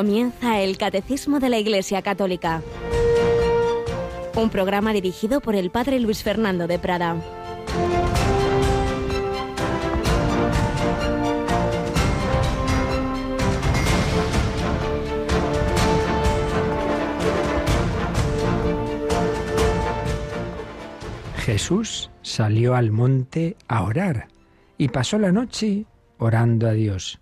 Comienza el Catecismo de la Iglesia Católica. Un programa dirigido por el Padre Luis Fernando de Prada. Jesús salió al monte a orar y pasó la noche orando a Dios.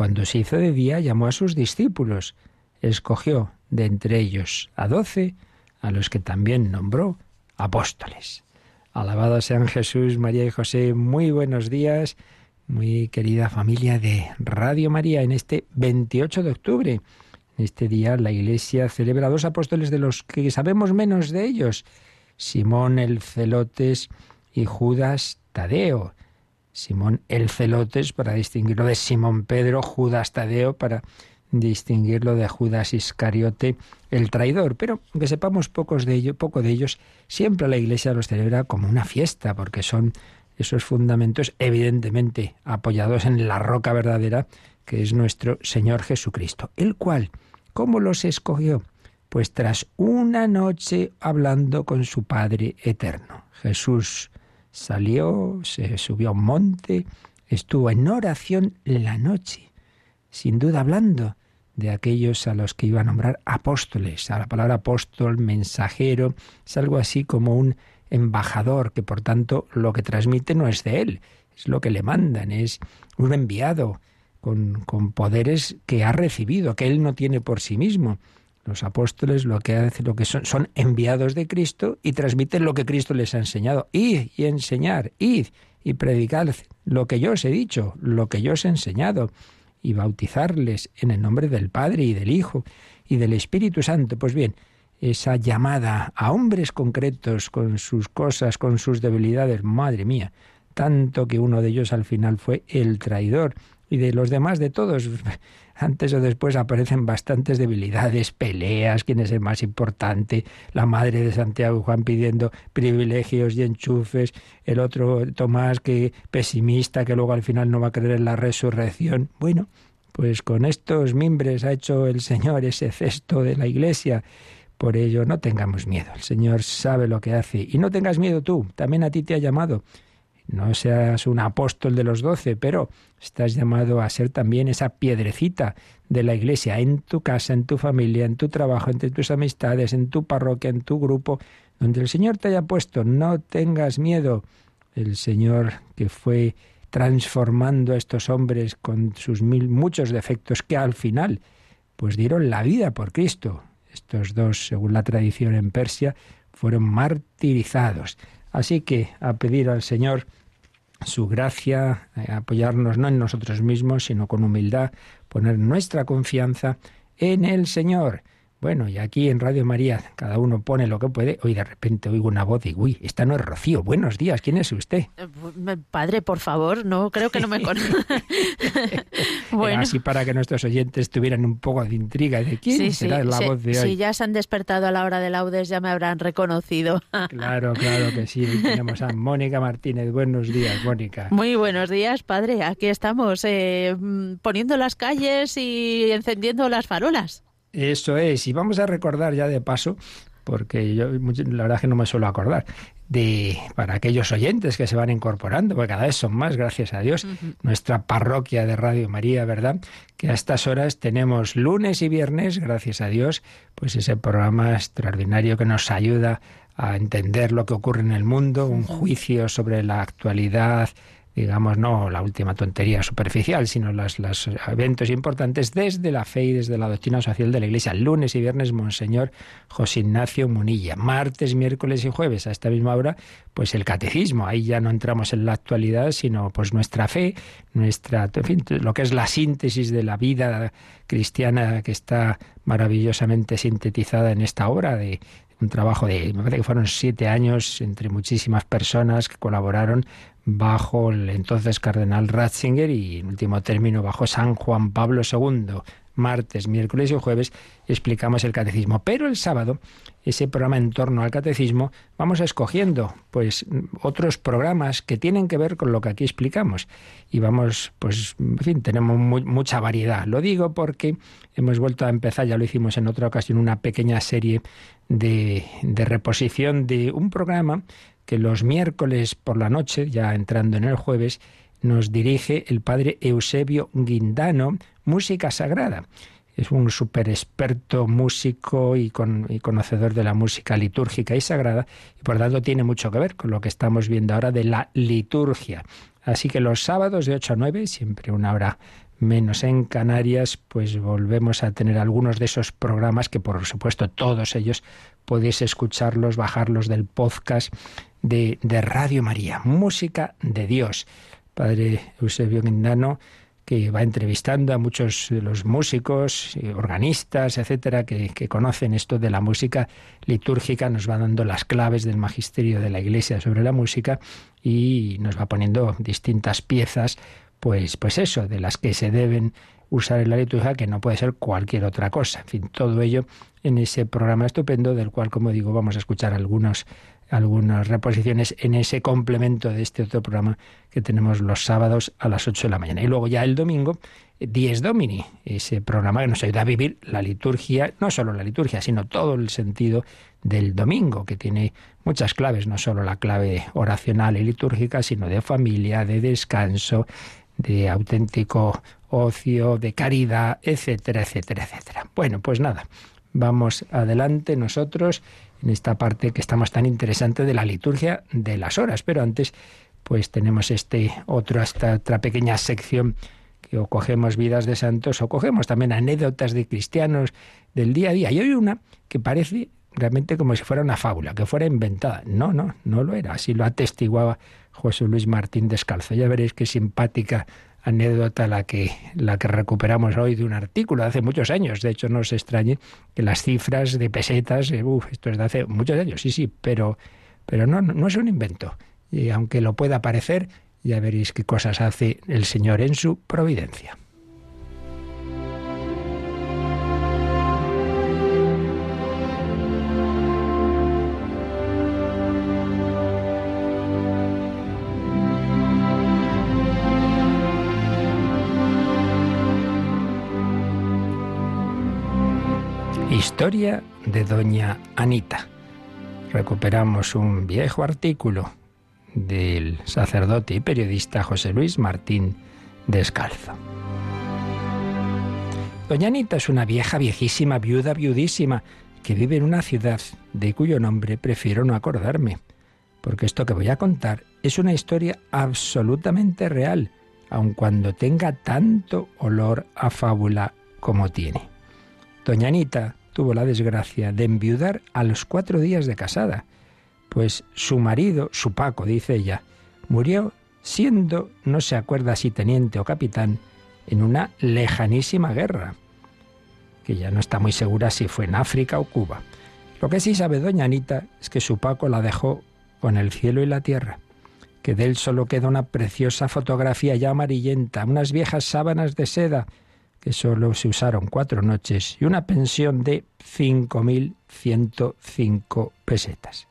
Cuando se hizo de día llamó a sus discípulos, escogió de entre ellos a doce, a los que también nombró apóstoles. Alabado sean Jesús, María y José, muy buenos días, muy querida familia de Radio María, en este 28 de octubre. En este día la Iglesia celebra a dos apóstoles de los que sabemos menos de ellos, Simón el Celotes y Judas Tadeo. Simón el Celotes para distinguirlo de Simón Pedro, Judas Tadeo para distinguirlo de Judas Iscariote, el traidor. Pero que sepamos pocos de ellos, poco de ellos, siempre la Iglesia los celebra como una fiesta, porque son esos fundamentos evidentemente apoyados en la roca verdadera que es nuestro Señor Jesucristo, el cual, ¿cómo los escogió? Pues tras una noche hablando con su Padre eterno. Jesús salió, se subió a un monte, estuvo en oración la noche, sin duda hablando de aquellos a los que iba a nombrar apóstoles. A la palabra apóstol, mensajero, es algo así como un embajador, que por tanto lo que transmite no es de él, es lo que le mandan, es un enviado con, con poderes que ha recibido, que él no tiene por sí mismo. Los apóstoles lo que hacen, lo que son, son enviados de Cristo y transmiten lo que Cristo les ha enseñado. Id y enseñar, id y predicar lo que yo os he dicho, lo que yo os he enseñado, y bautizarles en el nombre del Padre y del Hijo y del Espíritu Santo. Pues bien, esa llamada a hombres concretos con sus cosas, con sus debilidades, madre mía, tanto que uno de ellos al final fue el traidor y de los demás de todos antes o después aparecen bastantes debilidades, peleas, quién es el más importante, la madre de Santiago Juan pidiendo privilegios y enchufes, el otro Tomás que pesimista, que luego al final no va a creer en la resurrección. Bueno, pues con estos mimbres ha hecho el Señor ese cesto de la iglesia. Por ello, no tengamos miedo. El Señor sabe lo que hace. Y no tengas miedo tú. También a ti te ha llamado. No seas un apóstol de los doce, pero estás llamado a ser también esa piedrecita de la iglesia en tu casa, en tu familia, en tu trabajo, entre tus amistades, en tu parroquia, en tu grupo, donde el Señor te haya puesto. No tengas miedo. El Señor que fue transformando a estos hombres con sus mil muchos defectos que al final pues dieron la vida por Cristo. Estos dos, según la tradición en Persia, fueron martirizados. Así que a pedir al Señor su gracia, eh, apoyarnos no en nosotros mismos, sino con humildad, poner nuestra confianza en el Señor. Bueno, y aquí en Radio María cada uno pone lo que puede. Hoy de repente oigo una voz y, uy, esta no es Rocío. Buenos días, ¿quién es usted? Eh, padre, por favor, no, creo que no me conoce. bueno. Así para que nuestros oyentes tuvieran un poco de intriga de quién será la voz de hoy. Si ya se han despertado a la hora de laudes, ya me habrán reconocido. claro, claro que sí. Tenemos a Mónica Martínez. Buenos días, Mónica. Muy buenos días, padre. Aquí estamos eh, mm, poniendo las calles y encendiendo las farolas. Eso es, y vamos a recordar ya de paso, porque yo la verdad es que no me suelo acordar, de para aquellos oyentes que se van incorporando, porque cada vez son más, gracias a Dios, nuestra parroquia de Radio María, ¿verdad? Que a estas horas tenemos lunes y viernes, gracias a Dios, pues ese programa extraordinario que nos ayuda a entender lo que ocurre en el mundo, un juicio sobre la actualidad digamos, no la última tontería superficial, sino los, eventos importantes desde la fe y desde la doctrina social de la Iglesia. Lunes y viernes, Monseñor José Ignacio Munilla. Martes, miércoles y jueves, a esta misma hora, pues el catecismo. Ahí ya no entramos en la actualidad, sino pues nuestra fe, nuestra, en fin, lo que es la síntesis de la vida cristiana que está maravillosamente sintetizada en esta obra de un trabajo de, me parece que fueron siete años entre muchísimas personas que colaboraron bajo el entonces cardenal Ratzinger y en último término bajo San Juan Pablo II. martes, miércoles y jueves explicamos el catecismo. Pero el sábado, ese programa en torno al catecismo, vamos escogiendo pues otros programas que tienen que ver con lo que aquí explicamos. Y vamos, pues, en fin, tenemos mucha variedad. Lo digo porque hemos vuelto a empezar, ya lo hicimos en otra ocasión, una pequeña serie de, de reposición de un programa que los miércoles por la noche, ya entrando en el jueves, nos dirige el padre Eusebio Guindano, Música Sagrada. Es un súper experto músico y, conocedor de la música litúrgica y sagrada, y por tanto tiene mucho que ver con lo que estamos viendo ahora de la liturgia. Así que los sábados de 8 a 9, siempre una hora menos en Canarias, pues volvemos a tener algunos de esos programas que por supuesto todos ellos podéis escucharlos, bajarlos del podcast de, de Radio María, Música de Dios. Padre Eusebio Guindano que va entrevistando a muchos de los músicos, organistas, etcétera, que, que, conocen esto de la música litúrgica, nos va dando las claves del magisterio de la Iglesia sobre la música y nos va poniendo distintas piezas, pues, pues eso, de las que se deben usar en la liturgia, que no puede ser cualquier otra cosa. En fin, todo ello en ese programa estupendo, del cual, como digo, vamos a escuchar algunos algunas reposiciones en ese complemento de este otro programa que tenemos los sábados a las 8 de la mañana. Y luego ya el domingo, 10 Domini, ese programa que nos ayuda a vivir la liturgia, no solo la liturgia, sino todo el sentido del domingo, que tiene muchas claves, no solo la clave oracional y litúrgica, sino de familia, de descanso, de auténtico ocio, de caridad, etcétera, etcétera, etcétera. Bueno, pues nada, vamos adelante nosotros en esta parte que estamos tan interesante de la liturgia de las horas. Pero antes, pues tenemos este otro, esta otra pequeña sección que o cogemos vidas de santos o cogemos también anécdotas de cristianos del día a día. Y hay una que parece realmente como si fuera una fábula, que fuera inventada. No, no, no lo era. Así lo atestiguaba José Luis Martín Descalzo. Ya veréis qué simpática anécdota la que, la que recuperamos hoy de un artículo de hace muchos años. De hecho, no se extrañe que las cifras de pesetas, eh, esto es de hace muchos años, sí, sí, pero, pero no, no es un invento. Y aunque lo pueda parecer, ya veréis qué cosas hace el Señor en su providencia. Historia de Doña Anita. Recuperamos un viejo artículo del sacerdote y periodista José Luis Martín Descalzo. Doña Anita es una vieja, viejísima, viuda, viudísima, que vive en una ciudad de cuyo nombre prefiero no acordarme, porque esto que voy a contar es una historia absolutamente real, aun cuando tenga tanto olor a fábula como tiene. Doña Anita tuvo la desgracia de enviudar a los cuatro días de casada, pues su marido, su Paco, dice ella, murió siendo, no se acuerda si teniente o capitán, en una lejanísima guerra, que ya no está muy segura si fue en África o Cuba. Lo que sí sabe doña Anita es que su Paco la dejó con el cielo y la tierra, que de él solo queda una preciosa fotografía ya amarillenta, unas viejas sábanas de seda, que solo se usaron cuatro noches, y una pensión de 5.105 pesetas.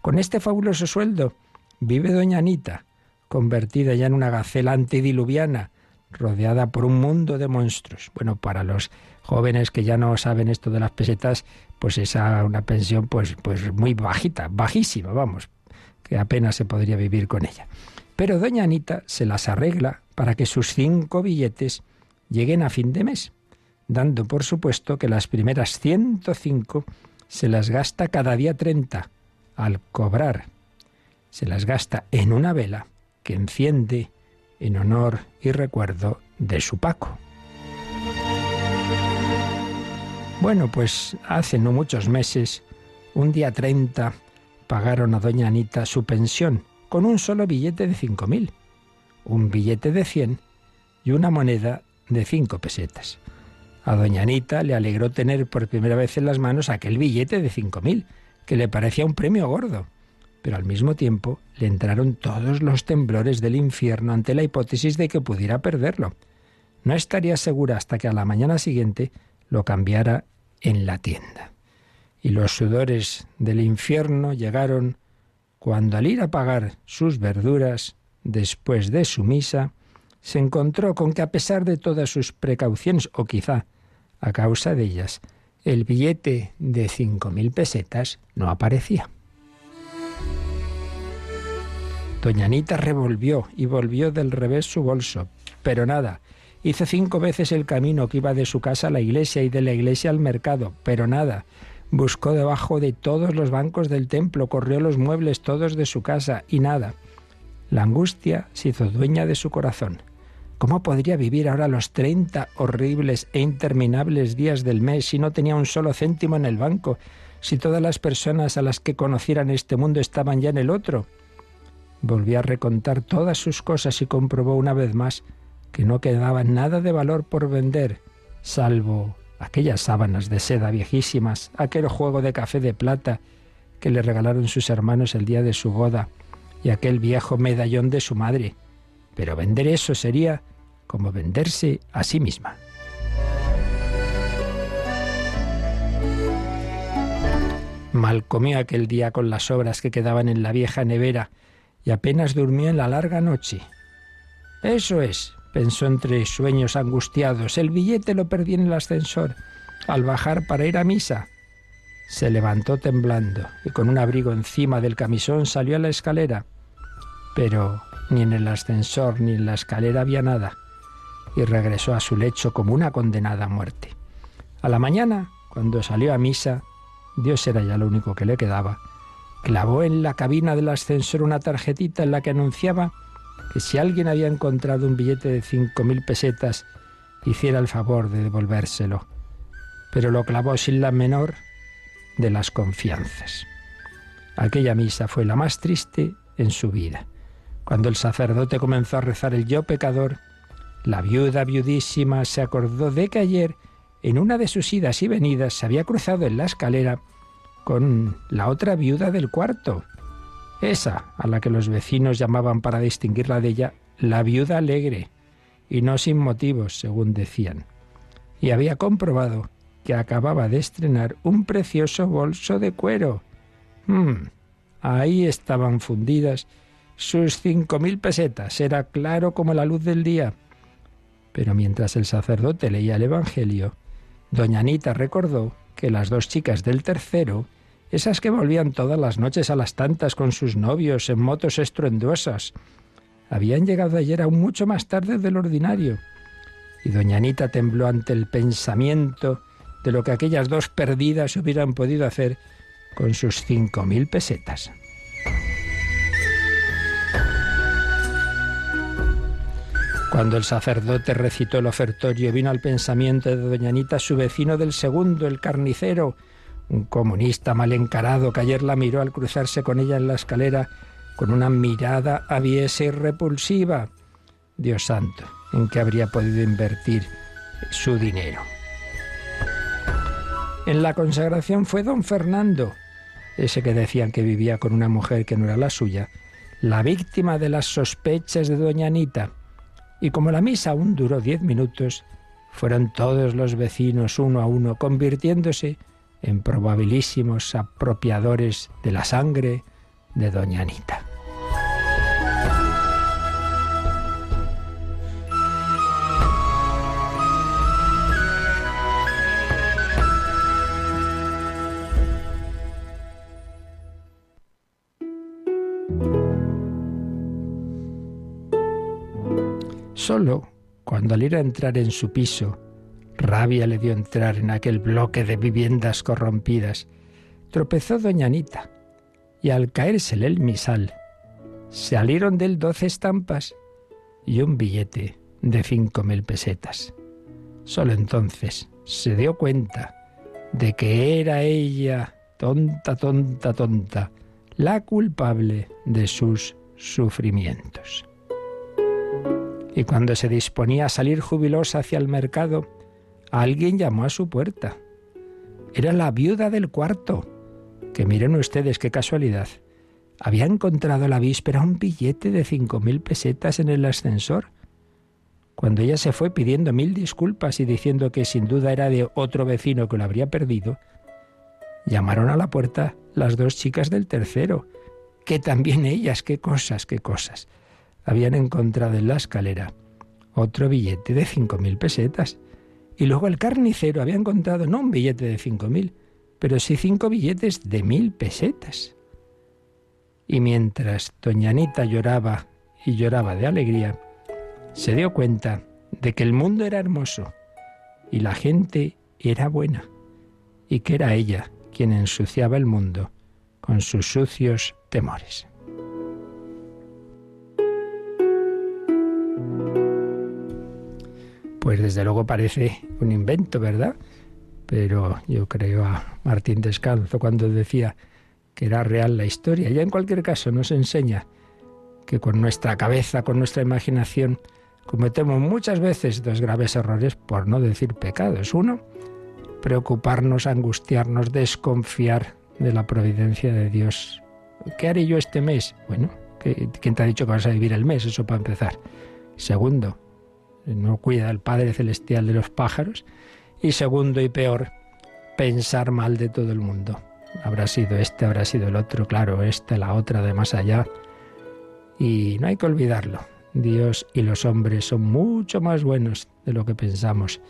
Con este fabuloso sueldo vive doña Anita, convertida ya en una gacela antediluviana, rodeada por un mundo de monstruos. Bueno, para los jóvenes que ya no saben esto de las pesetas, pues esa una pensión pues, pues muy bajita, bajísima, vamos, que apenas se podría vivir con ella. Pero doña Anita se las arregla para que sus cinco billetes lleguen a fin de mes, dando por supuesto que las primeras 105 se las gasta cada día 30 al cobrar. Se las gasta en una vela que enciende en honor y recuerdo de su Paco. Bueno, pues hace no muchos meses, un día 30, pagaron a doña Anita su pensión con un solo billete de 5.000, un billete de 100 y una moneda de cinco pesetas. A doña Anita le alegró tener por primera vez en las manos aquel billete de cinco mil, que le parecía un premio gordo. Pero al mismo tiempo le entraron todos los temblores del infierno ante la hipótesis de que pudiera perderlo. no estaría segura hasta que a la mañana siguiente lo cambiara en la tienda. Y los sudores del infierno llegaron cuando al ir a pagar sus verduras, después de su misa, se encontró con que a pesar de todas sus precauciones, o quizá a causa de ellas, el billete de cinco mil pesetas no aparecía. Doña Anita revolvió y volvió del revés su bolso, pero nada. Hizo cinco veces el camino que iba de su casa a la iglesia y de la iglesia al mercado, pero nada. Buscó debajo de todos los bancos del templo, corrió los muebles todos de su casa y nada. La angustia se hizo dueña de su corazón. ¿Cómo podría vivir ahora los treinta horribles e interminables días del mes si no tenía un solo céntimo en el banco, si todas las personas a las que conocieran este mundo estaban ya en el otro? Volvió a recontar todas sus cosas y comprobó una vez más que no quedaba nada de valor por vender, salvo aquellas sábanas de seda viejísimas, aquel juego de café de plata que le regalaron sus hermanos el día de su boda y aquel viejo medallón de su madre. Pero vender eso sería como venderse a sí misma. Mal comió aquel día con las obras que quedaban en la vieja nevera y apenas durmió en la larga noche. Eso es, pensó entre sueños angustiados. El billete lo perdí en el ascensor al bajar para ir a misa. Se levantó temblando y con un abrigo encima del camisón salió a la escalera. Pero ni en el ascensor ni en la escalera había nada y regresó a su lecho como una condenada a muerte. A la mañana, cuando salió a misa, Dios era ya lo único que le quedaba, clavó en la cabina del ascensor una tarjetita en la que anunciaba que si alguien había encontrado un billete de cinco mil pesetas, hiciera el favor de devolvérselo. Pero lo clavó sin la menor de las confianzas. Aquella misa fue la más triste en su vida. Cuando el sacerdote comenzó a rezar el yo pecador, la viuda viudísima se acordó de que ayer, en una de sus idas y venidas, se había cruzado en la escalera con la otra viuda del cuarto, esa a la que los vecinos llamaban para distinguirla de ella la viuda alegre, y no sin motivos, según decían. Y había comprobado que acababa de estrenar un precioso bolso de cuero. Hmm, ahí estaban fundidas sus cinco mil pesetas, era claro como la luz del día. Pero mientras el sacerdote leía el Evangelio, doña Anita recordó que las dos chicas del tercero esas que volvían todas las noches a las tantas con sus novios en motos estruendosas. Habían llegado ayer aún mucho más tarde del ordinario. Y doña Anita tembló ante el pensamiento de lo que aquellas dos perdidas hubieran podido hacer con sus cinco mil pesetas. Cuando el sacerdote recitó el ofertorio, vino al pensamiento de doña Anita su vecino del segundo, el carnicero, un comunista mal encarado que ayer la miró al cruzarse con ella en la escalera con una mirada aviesa y repulsiva. Dios santo, ¿en qué habría podido invertir su dinero? En la consagración fue don Fernando, ese que decían que vivía con una mujer que no era la suya, la víctima de las sospechas de doña Anita. Y como la misa aún duró diez minutos, fueron todos los vecinos uno a uno convirtiéndose en probabilísimos apropiadores de la sangre de Doña Anita. Solo cuando al ir a entrar en su piso Rabia le dio entrar en aquel bloque de viviendas corrompidas. Tropezó doña Anita y al caérsele el misal, salieron de él doce estampas y un billete de cinco mil pesetas. Solo entonces se dio cuenta de que era ella, tonta, tonta, tonta, la culpable de sus sufrimientos. Y cuando se disponía a salir jubilosa hacia el mercado, alguien llamó a su puerta. Era la viuda del cuarto, que miren ustedes qué casualidad. Había encontrado la víspera un billete de cinco mil pesetas en el ascensor. Cuando ella se fue pidiendo mil disculpas y diciendo que sin duda era de otro vecino que lo habría perdido, llamaron a la puerta las dos chicas del tercero, que también ellas, qué cosas, qué cosas, habían encontrado en la escalera otro billete de cinco mil pesetas. Y luego el carnicero había encontrado no un billete de cinco mil, pero sí cinco billetes de mil pesetas. Y mientras doña Anita lloraba y lloraba de alegría, se dio cuenta de que el mundo era hermoso y la gente era buena, y que era ella quien ensuciaba el mundo con sus sucios temores. Pues desde luego parece un invento, ¿verdad? Pero yo creo a Martín Descalzo cuando decía que era real la historia. Ya en cualquier caso nos enseña que con nuestra cabeza, con nuestra imaginación, cometemos muchas veces dos graves errores, por no decir pecados. Uno, preocuparnos, angustiarnos, desconfiar de la providencia de Dios. ¿Qué haré yo este mes? Bueno, ¿quién te ha dicho que vas a vivir el mes? Eso para empezar. Segundo, no cuida el Padre Celestial de los pájaros. Y segundo y peor, pensar mal de todo el mundo. Habrá sido este, habrá sido el otro, claro, este, la otra, de más allá. Y no hay que olvidarlo. Dios y los hombres son mucho más buenos de lo que pensamos.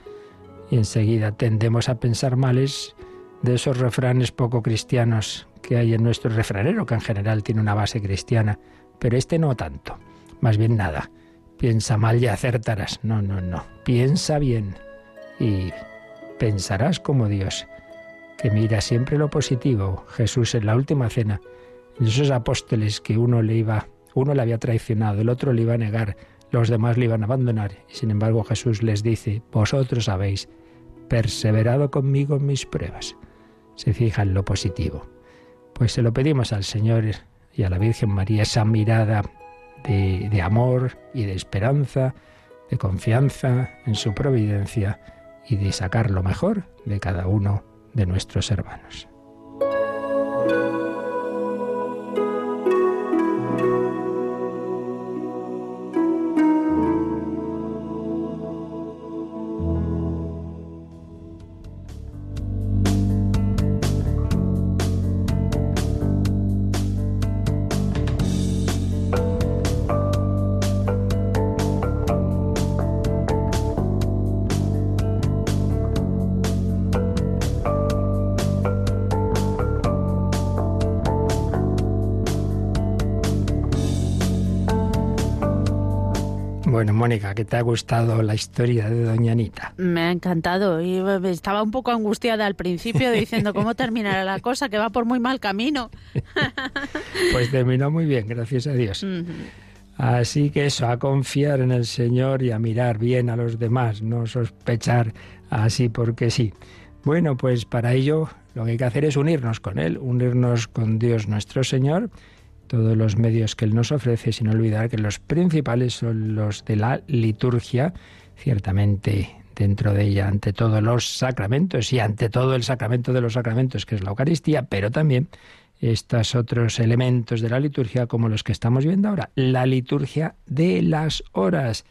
Y enseguida tendemos a pensar males de esos refranes poco cristianos que hay en nuestro refranero, que en general tiene una base cristiana, pero este no tanto. Más bien nada. Piensa mal y acertarás. No, no, no. Piensa bien y pensarás como Dios, que mira siempre lo positivo. Jesús en la última cena, esos apóstoles que uno le iba uno le había traicionado, el otro le iba a negar, los demás le iban a abandonar. Y sin embargo Jesús les dice, vosotros habéis perseverado conmigo en mis pruebas. Se fija en lo positivo. Pues se lo pedimos al Señor y a la Virgen María esa mirada de, amor y de esperanza, de confianza en su providencia y de sacar lo mejor de cada uno de nuestros hermanos. Mónica, ¿qué te ha gustado la historia de Doña Anita? Me ha encantado y estaba un poco angustiada al principio diciendo cómo terminará la cosa, que va por muy mal camino. pues terminó muy bien, gracias a Dios. Así que eso, a confiar en el Señor y a mirar bien a los demás, no sospechar así porque sí. Bueno, pues para ello lo que hay que hacer es unirnos con Él, unirnos con Dios nuestro Señor todos los medios que Él nos ofrece, sin olvidar que los principales son los de la liturgia, ciertamente dentro de ella, ante todos los sacramentos y ante todo el sacramento de los sacramentos, que es la Eucaristía, pero también estos otros elementos de la liturgia como los que estamos viendo ahora, la liturgia de las horas,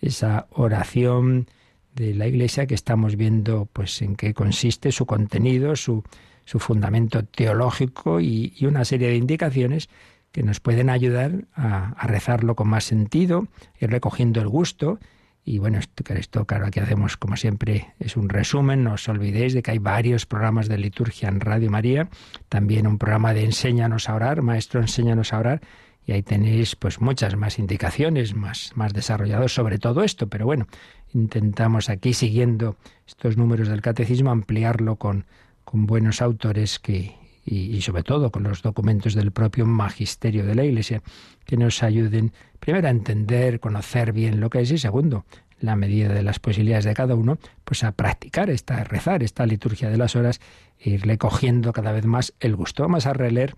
esa oración de la Iglesia que estamos viendo pues en qué consiste su contenido, su, su fundamento teológico y, y una serie de indicaciones que nos pueden ayudar a, rezarlo con más sentido, ir recogiendo el gusto. Y bueno, esto, claro, aquí hacemos como siempre, es un resumen, no os olvidéis de que hay varios programas de liturgia en Radio María, también un programa de Enséñanos a orar, Maestro Enséñanos a orar, y ahí tenéis pues muchas más indicaciones, más, más desarrollados sobre todo esto, pero bueno, intentamos aquí, siguiendo estos números del catecismo, ampliarlo con, con buenos autores que y, sobre todo con los documentos del propio magisterio de la Iglesia, que nos ayuden primero a entender, conocer bien lo que es y segundo, la medida de las posibilidades de cada uno, pues a practicar esta, rezar esta liturgia de las horas e irle cogiendo cada vez más el gusto. Vamos a releer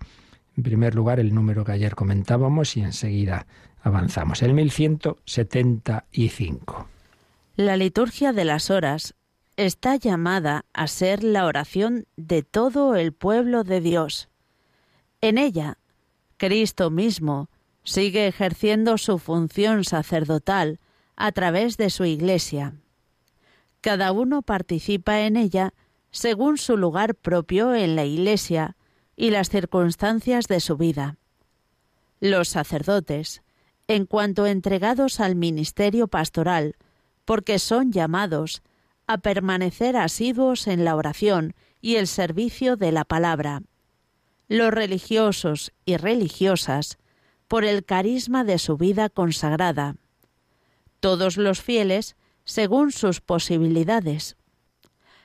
en primer lugar el número que ayer comentábamos y enseguida avanzamos. El 1175. La liturgia de las horas está llamada a ser la oración de todo el pueblo de Dios. En ella, Cristo mismo sigue ejerciendo su función sacerdotal a través de su Iglesia. Cada uno participa en ella según su lugar propio en la Iglesia y las circunstancias de su vida. Los sacerdotes, en cuanto entregados al ministerio pastoral, porque son llamados a permanecer asiduos en la oración y el servicio de la palabra. Los religiosos y religiosas, por el carisma de su vida consagrada. Todos los fieles, según sus posibilidades.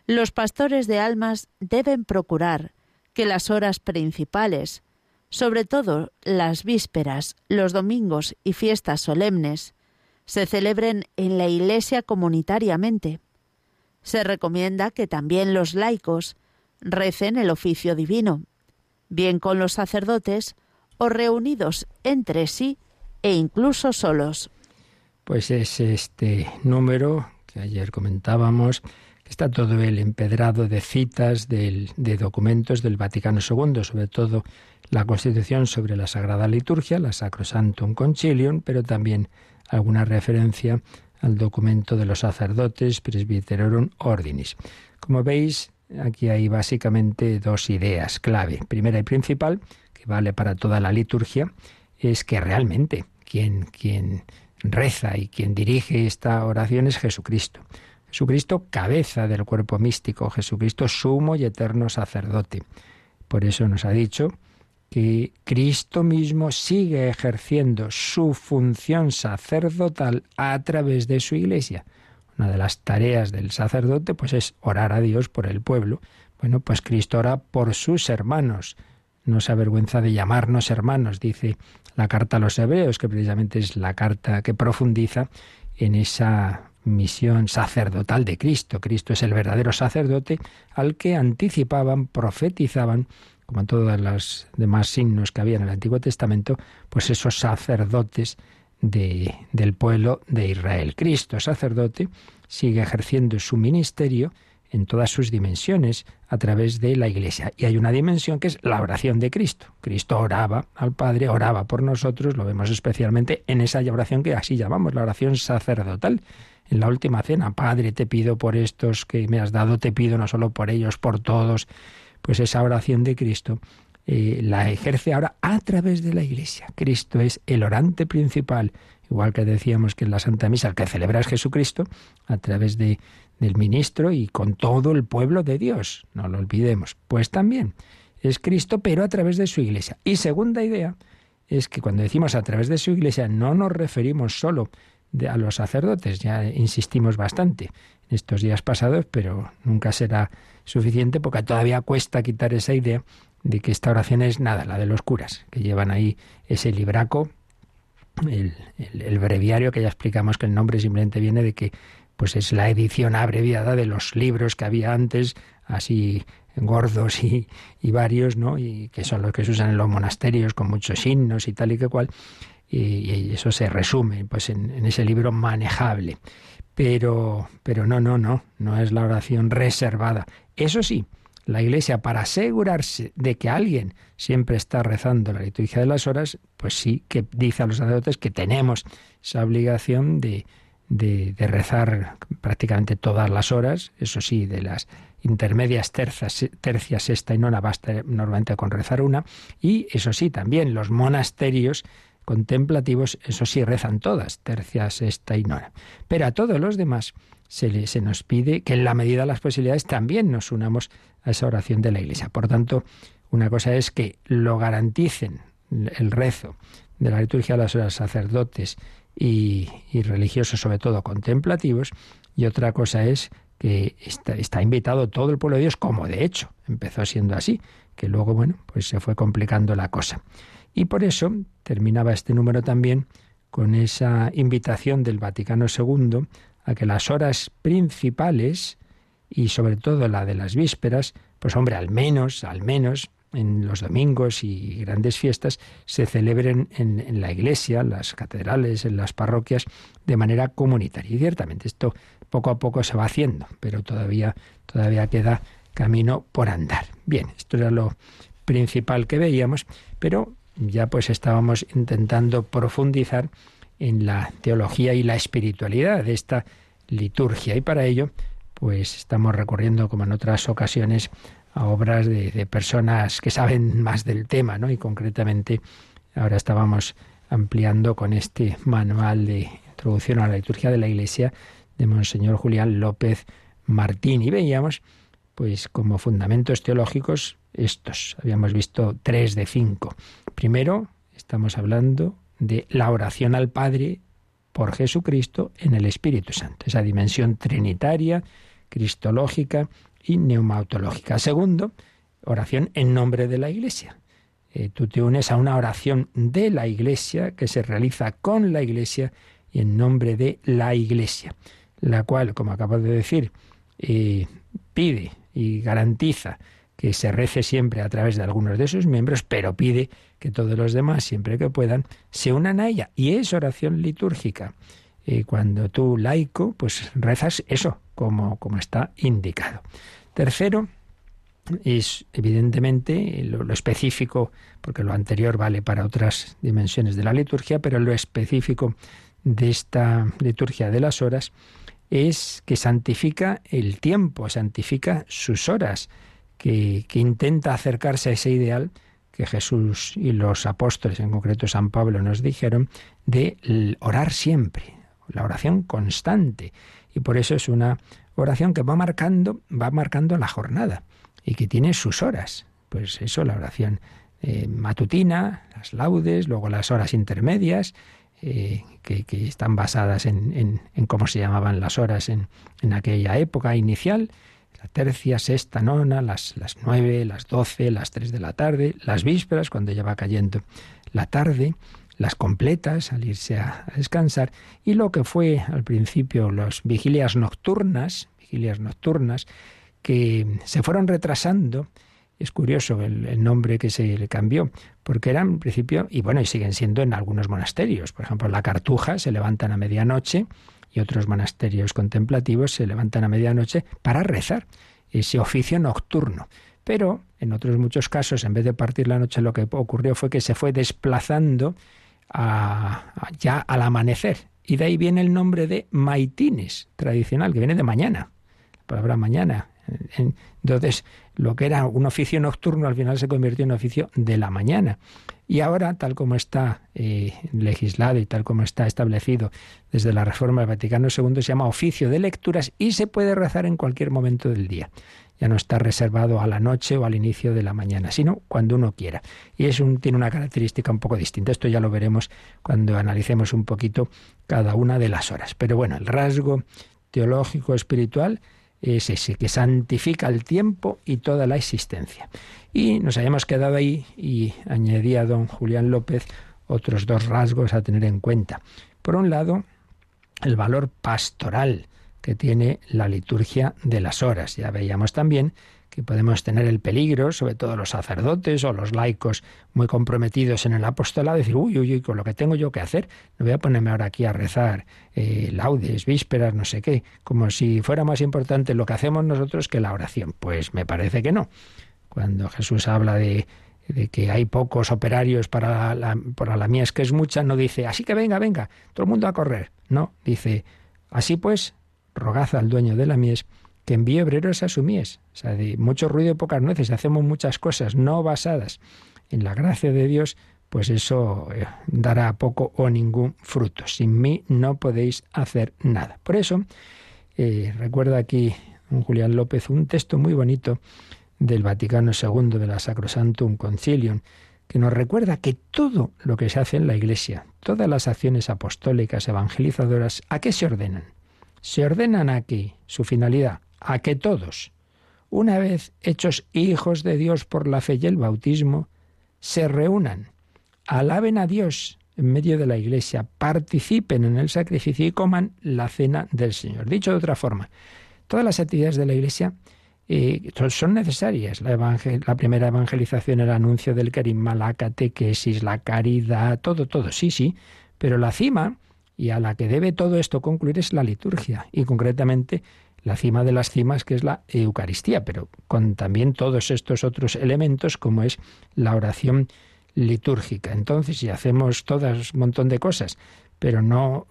Los pastores de almas deben procurar que las horas principales, sobre todo las vísperas, los domingos y fiestas solemnes, se celebren en la Iglesia comunitariamente. Se recomienda que también los laicos recen el oficio divino, bien con los sacerdotes o reunidos entre sí e incluso solos. Pues es este número que ayer comentábamos, que está todo el empedrado de citas de documentos del Vaticano II, sobre todo la Constitución sobre la Sagrada Liturgia, la Sacrosantum Concilium, pero también alguna referencia al documento de los sacerdotes Presbyterorum Ordinis. Como veis, aquí hay básicamente dos ideas clave. Primera y principal, que vale para toda la liturgia, es que realmente quien, quien reza y quien dirige esta oración es Jesucristo. Jesucristo cabeza del cuerpo místico, Jesucristo sumo y eterno sacerdote. Por eso nos ha dicho que Cristo mismo sigue ejerciendo su función sacerdotal a través de su iglesia. Una de las tareas del sacerdote pues es orar a Dios por el pueblo. Bueno, pues Cristo ora por sus hermanos. No se avergüenza de llamarnos hermanos, dice la carta a los hebreos, que precisamente es la carta que profundiza en esa misión sacerdotal de Cristo. Cristo es el verdadero sacerdote al que anticipaban, profetizaban como todos los demás signos que había en el Antiguo Testamento, pues esos sacerdotes de, del pueblo de Israel. Cristo, sacerdote, sigue ejerciendo su ministerio en todas sus dimensiones a través de la Iglesia. Y hay una dimensión que es la oración de Cristo. Cristo oraba al Padre, oraba por nosotros, lo vemos especialmente en esa oración que así llamamos, la oración sacerdotal. En la última cena, Padre, te pido por estos que me has dado, te pido no solo por ellos, por todos pues esa oración de Cristo eh, la ejerce ahora a través de la Iglesia. Cristo es el orante principal, igual que decíamos que en la Santa Misa que celebra es Jesucristo, a través de, del ministro y con todo el pueblo de Dios, no lo olvidemos. Pues también es Cristo, pero a través de su Iglesia. Y segunda idea es que cuando decimos a través de su Iglesia no nos referimos solo a los sacerdotes, ya insistimos bastante en estos días pasados, pero nunca será suficiente porque todavía cuesta quitar esa idea de que esta oración es nada, la de los curas, que llevan ahí ese libraco, el, el, breviario, que ya explicamos que el nombre simplemente viene de que pues es la edición abreviada de los libros que había antes, así gordos y, y, varios, ¿no? Y que son los que se usan en los monasterios con muchos signos y tal y que cual. Y, eso se resume pues en, en, ese libro manejable. Pero, pero no, no, no, no es la oración reservada. Eso sí, la Iglesia, para asegurarse de que alguien siempre está rezando la liturgia de las horas, pues sí que dice a los sacerdotes que tenemos esa obligación de, rezar prácticamente todas las horas, eso sí, de las intermedias terzas, tercia, sexta y nona basta normalmente con rezar una, y eso sí, también los monasterios contemplativos, eso sí, rezan todas, tercia, sexta y nona. Pero a todos los demás se, se nos pide que en la medida de las posibilidades también nos unamos a esa oración de la Iglesia. Por tanto, una cosa es que lo garanticen el rezo de la liturgia de las horas sacerdotes y, religiosos, sobre todo contemplativos, y otra cosa es que está, está, invitado todo el pueblo de Dios, como de hecho empezó siendo así, que luego, bueno, pues se fue complicando la cosa. Y por eso terminaba este número también con esa invitación del Vaticano II a que las horas principales y sobre todo la de las vísperas, pues hombre, al menos, al menos en los domingos y grandes fiestas se celebren en, la iglesia, en las catedrales, en las parroquias, de manera comunitaria. Y ciertamente esto poco a poco se va haciendo, pero todavía, todavía queda camino por andar. Bien, esto era lo principal que veíamos, pero ya pues estábamos intentando profundizar en la teología y la espiritualidad de esta liturgia. Y para ello, pues estamos recurriendo, como en otras ocasiones, a obras de, personas que saben más del tema, ¿no? Y concretamente ahora estábamos ampliando con este manual de introducción a la liturgia de la Iglesia de Monseñor Julián López Martín y veíamos pues como fundamentos teológicos estos. Habíamos visto tres de cinco. Primero, estamos hablando de la oración al Padre por Jesucristo en el Espíritu Santo, esa dimensión trinitaria, cristológica y neumatológica. Segundo, oración en nombre de la Iglesia. Eh, tú te unes a una oración de la Iglesia que se realiza con la Iglesia y en nombre de la Iglesia, la cual, como acabo de decir, eh, pide y garantiza que se rece siempre a través de algunos de sus miembros, pero pide que todos los demás, siempre que puedan, se unan a ella. Y es oración litúrgica. Y cuando tú, laico, pues rezas eso, como, como está indicado. Tercero, es evidentemente lo, específico, porque lo anterior vale para otras dimensiones de la liturgia, pero lo específico de esta liturgia de las horas es que santifica el tiempo, santifica sus horas, que, que intenta acercarse a ese ideal que Jesús y los apóstoles, en concreto San Pablo, nos dijeron, de orar siempre, la oración constante. Y por eso es una oración que va marcando, va marcando la jornada y que tiene sus horas. Pues eso, la oración eh, matutina, las laudes, luego las horas intermedias, eh, que, están basadas en, en, cómo se llamaban las horas en, en aquella época inicial, la tercia, sexta, nona, las, las nueve, las doce, las tres de la tarde, las vísperas, cuando ya va cayendo la tarde, las completas, al irse a, descansar, y lo que fue al principio las vigilias nocturnas, vigilias nocturnas, que se fueron retrasando. Es curioso el, nombre que se le cambió, porque eran en principio, y bueno, y siguen siendo en algunos monasterios. Por ejemplo, la Cartuja se levantan a medianoche y otros monasterios contemplativos se levantan a medianoche para rezar ese oficio nocturno. Pero en otros muchos casos, en vez de partir la noche, lo que ocurrió fue que se fue desplazando ya al amanecer. Y de ahí viene el nombre de maitines, tradicional, que viene de mañana. La palabra mañana. Entonces, lo que era un oficio nocturno al final se convirtió en oficio de la mañana. Y ahora, tal como está eh, legislado y tal como está establecido desde la reforma del Vaticano II, se llama oficio de lecturas y se puede rezar en cualquier momento del día. Ya no está reservado a la noche o al inicio de la mañana, sino cuando uno quiera. Y es un, tiene una característica un poco distinta. Esto ya lo veremos cuando analicemos un poquito cada una de las horas. Pero bueno, el rasgo teológico espiritual es ese, que santifica el tiempo y toda la existencia. Y nos habíamos quedado ahí y añadía don Julián López otros dos rasgos a tener en cuenta. Por un lado, el valor pastoral que tiene la liturgia de las horas. Ya veíamos también que podemos tener el peligro, sobre todo los sacerdotes o los laicos muy comprometidos en el apostolado, de decir, uy, uy, uy, con lo que tengo yo que hacer, no voy a ponerme ahora aquí a rezar eh, laudes, vísperas, no sé qué, como si fuera más importante lo que hacemos nosotros que la oración. Pues me parece que no. Cuando Jesús habla de, que hay pocos operarios para la, para la que es mucha, no dice, así que venga, venga, todo el mundo a correr. No, dice, así pues, rogad al dueño de la mies que envíe obreros a su mies. O sea, de mucho ruido y pocas nueces, hacemos muchas cosas no basadas en la gracia de Dios, pues eso eh, dará poco o ningún fruto. Sin mí no podéis hacer nada. Por eso, eh, recuerda aquí un Julián López un texto muy bonito del Vaticano II de la Sacrosantum Concilium, que nos recuerda que todo lo que se hace en la Iglesia, todas las acciones apostólicas, evangelizadoras, ¿a qué se ordenan? Se ordenan aquí su finalidad, a que todos, una vez hechos hijos de Dios por la fe y el bautismo, se reúnan, alaben a Dios en medio de la iglesia, participen en el sacrificio y coman la cena del Señor. Dicho de otra forma, todas las actividades de la iglesia eh, son necesarias. La, la, primera evangelización, el anuncio del carisma, la catequesis, la caridad, todo, todo, sí, sí, pero la cima y a la que debe todo esto concluir es la liturgia y concretamente la cima de las cimas, que es la Eucaristía, pero con también todos estos otros elementos, como es la oración litúrgica. Entonces, si hacemos todas un montón de cosas, pero no,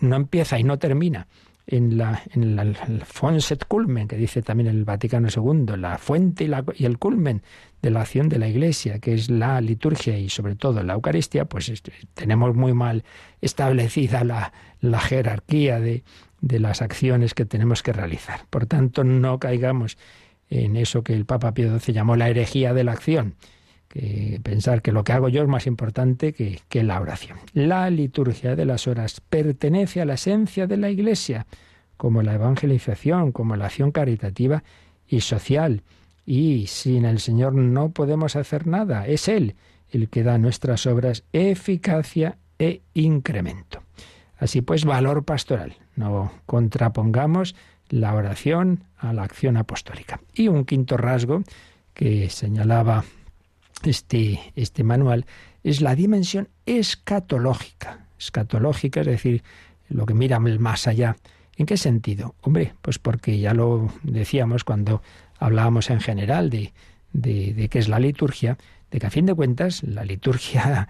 no empieza y no termina en, la, en el Fonset Culmen, que dice también el Vaticano II, la fuente y, la, y, el culmen de la acción de la Iglesia, que es la liturgia y sobre todo la Eucaristía, pues tenemos muy mal establecida la, la jerarquía de, de las acciones que tenemos que realizar. Por tanto, no caigamos en eso que el Papa Pío XII llamó la herejía de la acción, que pensar que lo que hago yo es más importante que, que, la oración. La liturgia de las horas pertenece a la esencia de la Iglesia, como la evangelización, como la acción caritativa y social. Y sin el Señor no podemos hacer nada. Es Él el que da a nuestras obras eficacia e incremento. Así pues, valor pastoral. No contrapongamos la oración a la acción apostólica. Y un quinto rasgo que señalaba este, este manual es la dimensión escatológica. Escatológica, es decir, lo que mira más allá. ¿En qué sentido? Hombre, pues porque ya lo decíamos cuando hablábamos en general de, de, de qué es la liturgia, de que a fin de cuentas la liturgia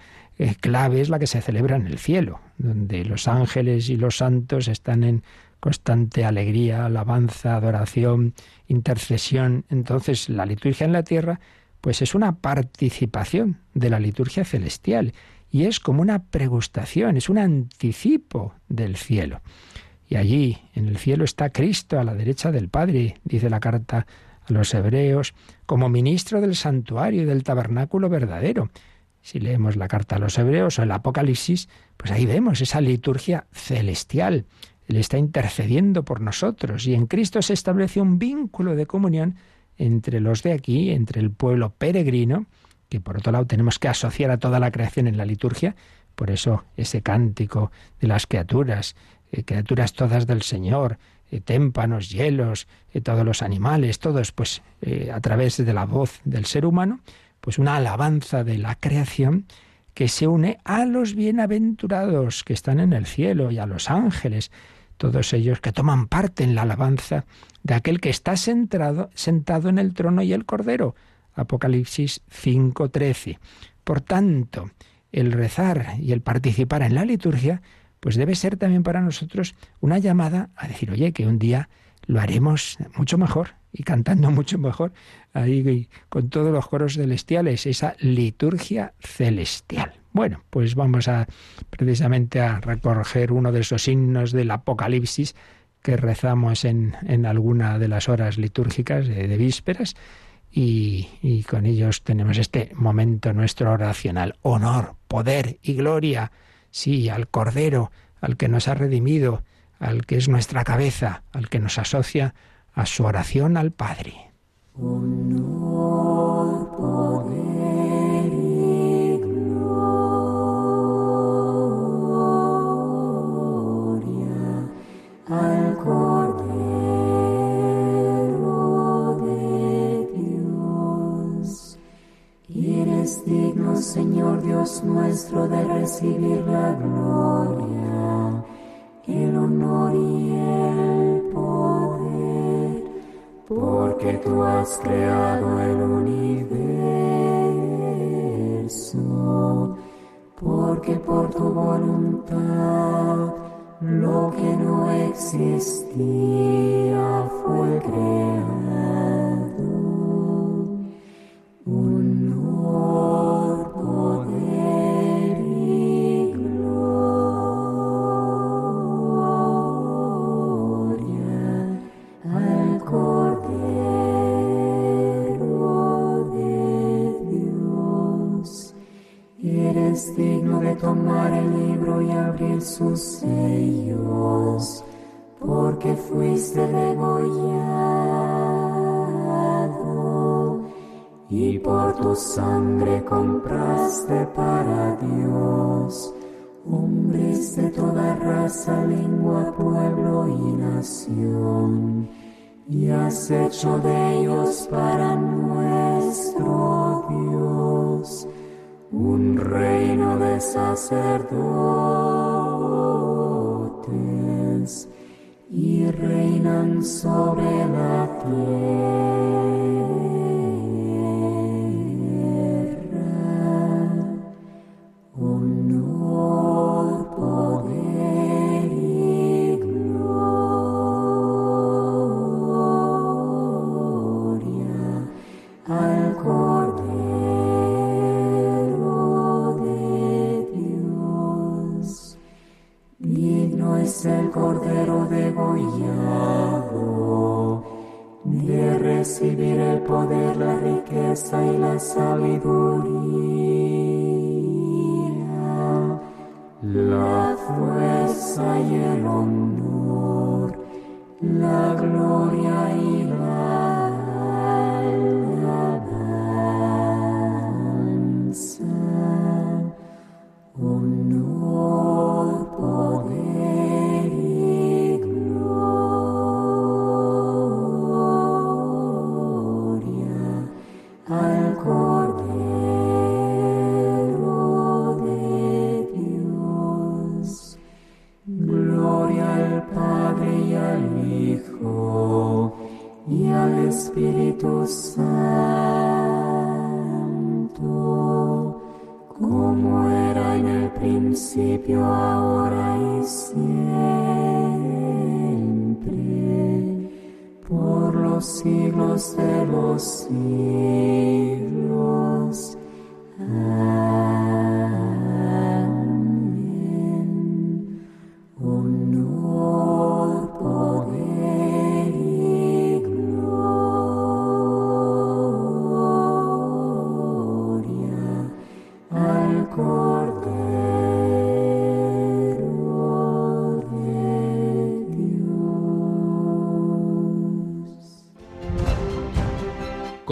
clave es la que se celebra en el cielo, donde los ángeles y los santos están en constante alegría, alabanza, adoración, intercesión. Entonces, la liturgia en la tierra, pues es una participación de la liturgia celestial y es como una pregustación, es un anticipo del cielo. Y allí, en el cielo, está Cristo a la derecha del Padre, dice la carta a los hebreos, como ministro del santuario y del tabernáculo verdadero. Si leemos la carta a los hebreos o el Apocalipsis, pues ahí vemos esa liturgia celestial. Él está intercediendo por nosotros y en Cristo se establece un vínculo de comunión entre los de aquí, entre el pueblo peregrino, que por otro lado tenemos que asociar a toda la creación en la liturgia, por eso ese cántico de las criaturas, eh, criaturas todas del Señor, eh, témpanos, hielos, eh, todos los animales, todos pues a través de la voz del ser humano, pues una alabanza de la creación que se une a los bienaventurados que están en el cielo y a los ángeles todos ellos que toman parte en la alabanza de aquel que está sentado, sentado en el trono y el cordero. Apocalipsis 5:13. Por tanto, el rezar y el participar en la liturgia, pues debe ser también para nosotros una llamada a decir, oye, que un día lo haremos mucho mejor y cantando mucho mejor ahí con todos los coros celestiales, esa liturgia celestial. Bueno, pues vamos a precisamente a recoger uno de esos himnos del Apocalipsis que rezamos en, en alguna de las horas litúrgicas de, vísperas y, y, con ellos tenemos este momento nuestro oracional. Honor, poder y gloria, sí, al Cordero, al que nos ha redimido, al que es nuestra cabeza, al que nos asocia a su oración al Padre. Al Dios. Y eres digno, Señor Dios nuestro, de recibir la gloria, el honor y el poder porque tú has creado el universo, porque por tu voluntad lo que no existía fue creado.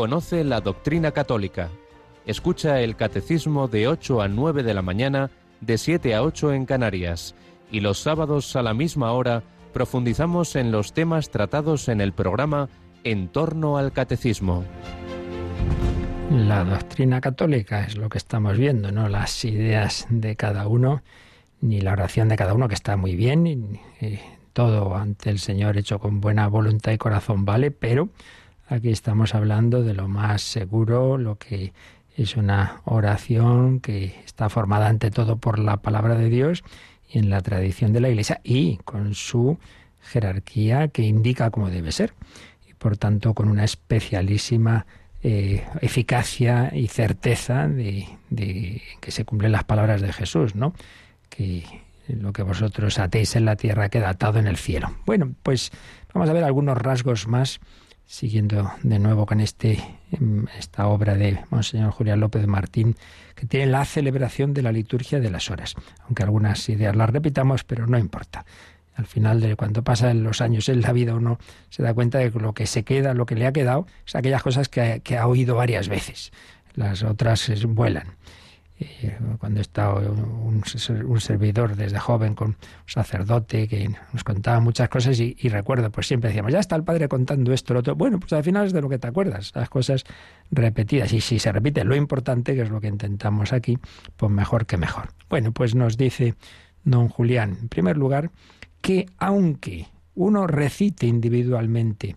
Conoce la doctrina católica. Escucha el catecismo de 8 a 9 de la mañana, de 7 a 8 en Canarias. Y los sábados a la misma hora profundizamos en los temas tratados en el programa En torno al catecismo. La doctrina católica es lo que estamos viendo, no las ideas de cada uno, ni la oración de cada uno, que está muy bien, y, todo ante el Señor hecho con buena voluntad y corazón vale, pero aquí estamos hablando de lo más seguro, lo que es una oración que está formada ante todo por la palabra de Dios y en la tradición de la Iglesia y con su jerarquía que indica cómo debe ser. Y por tanto con una especialísima eh, eficacia y certeza de, de que se cumplen las palabras de Jesús, ¿no? Que lo que vosotros atéis en la tierra queda atado en el cielo. Bueno, pues vamos a ver algunos rasgos más siguiendo de nuevo con este, esta obra de Monseñor Julián López Martín, que tiene la celebración de la liturgia de las horas. Aunque algunas ideas las repitamos, pero no importa. Al final de cuando pasan los años en la vida uno se da cuenta de que lo que se queda, lo que le ha quedado, es aquellas cosas que, que ha oído varias veces. Las otras vuelan. Cuando estaba un, un, servidor desde joven con un sacerdote que nos contaba muchas cosas y, y, recuerdo, pues siempre decíamos, ya está el padre contando esto, lo otro. Bueno, pues al final es de lo que te acuerdas, las cosas repetidas. Y si se repite lo importante, que es lo que intentamos aquí, pues mejor que mejor. Bueno, pues nos dice don Julián, en primer lugar, que aunque uno recite individualmente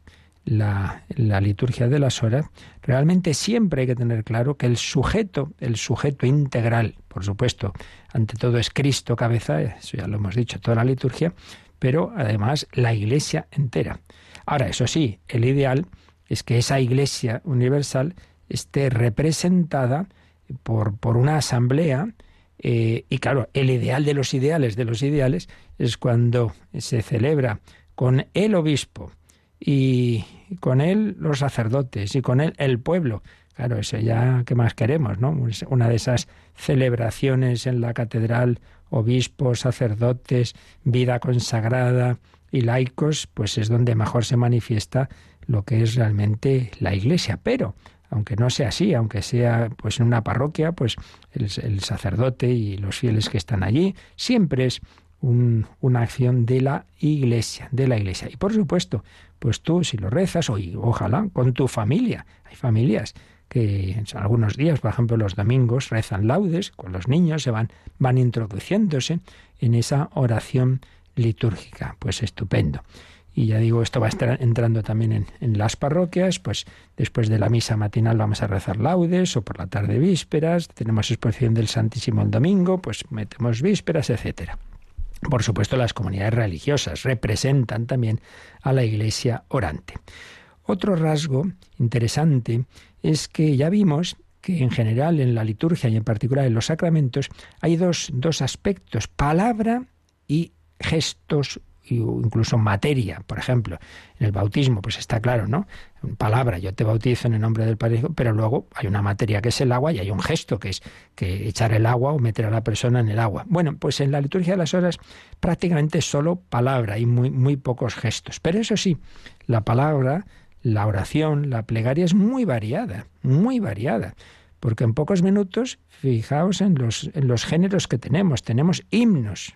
la, liturgia de las horas, realmente siempre hay que tener claro que el sujeto, el sujeto integral, por supuesto, ante todo es Cristo cabeza, eso ya lo hemos dicho, toda la liturgia, pero además la iglesia entera. Ahora, eso sí, el ideal es que esa iglesia universal esté representada por, por una asamblea, eh, y claro, el ideal de los ideales de los ideales es cuando se celebra con el obispo, y con él los sacerdotes y con él el pueblo. Claro, eso ya, ¿qué más queremos, no? Una de esas celebraciones en la catedral, obispos, sacerdotes, vida consagrada y laicos, pues es donde mejor se manifiesta lo que es realmente la Iglesia. Pero, aunque no sea así, aunque sea pues en una parroquia, pues el, el sacerdote y los fieles que están allí, siempre es un, una acción de la Iglesia, de la Iglesia. Y por supuesto, pues tú si lo rezas, o ojalá con tu familia. Hay familias que algunos días, por ejemplo los domingos, rezan laudes, con los niños se van, van introduciéndose en esa oración litúrgica. Pues estupendo. Y ya digo, esto va a estar entrando también en, en, las parroquias, pues después de la misa matinal vamos a rezar laudes, o por la tarde vísperas, tenemos exposición del Santísimo el domingo, pues metemos vísperas, etcétera. Por supuesto, las comunidades religiosas representan también a la Iglesia orante. Otro rasgo interesante es que ya vimos que en general en la liturgia y en particular en los sacramentos hay dos, dos aspectos, palabra y gestos incluso materia. Por ejemplo, en el bautismo, pues está claro, ¿no? Palabra, yo te bautizo en el nombre del Padre, pero luego hay una materia que es el agua y hay un gesto que es que echar el agua o meter a la persona en el agua. Bueno, pues en la liturgia de las horas prácticamente solo palabra y muy, muy pocos gestos. Pero eso sí, la palabra, la oración, la plegaria es muy variada, muy variada porque en pocos minutos, fijaos en los, en los géneros que tenemos. Tenemos himnos,